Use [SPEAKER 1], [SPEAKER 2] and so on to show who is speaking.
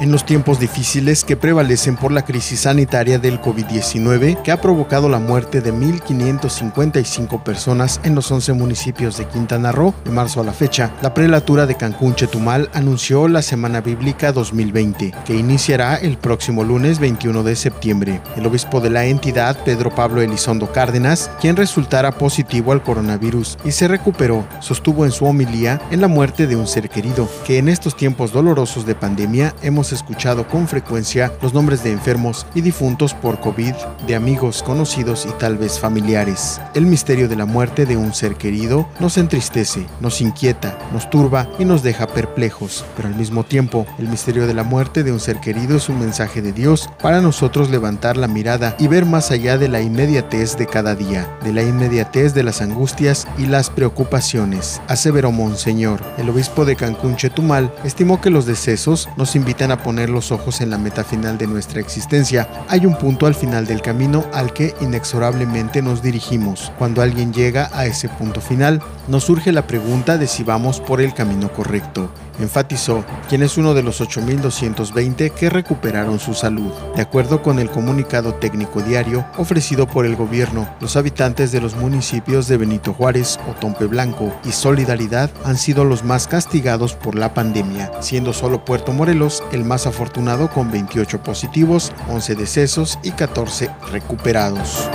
[SPEAKER 1] En los tiempos difíciles que prevalecen por la crisis sanitaria del COVID-19, que ha provocado la muerte de 1.555 personas en los 11 municipios de Quintana Roo, de marzo a la fecha, la prelatura de Cancún Chetumal anunció la Semana Bíblica 2020, que iniciará el próximo lunes 21 de septiembre. El obispo de la entidad, Pedro Pablo Elizondo Cárdenas, quien resultara positivo al coronavirus y se recuperó, sostuvo en su homilía en la muerte de un ser querido, que en estos tiempos dolorosos de pandemia hemos escuchado con frecuencia los nombres de enfermos y difuntos por COVID, de amigos conocidos y tal vez familiares. El misterio de la muerte de un ser querido nos entristece, nos inquieta, nos turba y nos deja perplejos, pero al mismo tiempo, el misterio de la muerte de un ser querido es un mensaje de Dios para nosotros levantar la mirada y ver más allá de la inmediatez de cada día, de la inmediatez de las angustias y las preocupaciones. Aseveró Monseñor, el obispo de Cancún Chetumal, estimó que los decesos nos invitan a poner los ojos en la meta final de nuestra existencia. Hay un punto al final del camino al que inexorablemente nos dirigimos. Cuando alguien llega a ese punto final, nos surge la pregunta de si vamos por el camino correcto enfatizó, quien es uno de los 8.220 que recuperaron su salud. De acuerdo con el comunicado técnico diario ofrecido por el gobierno, los habitantes de los municipios de Benito Juárez, Otompe Blanco y Solidaridad han sido los más castigados por la pandemia, siendo solo Puerto Morelos el más afortunado con 28 positivos, 11 decesos y 14 recuperados.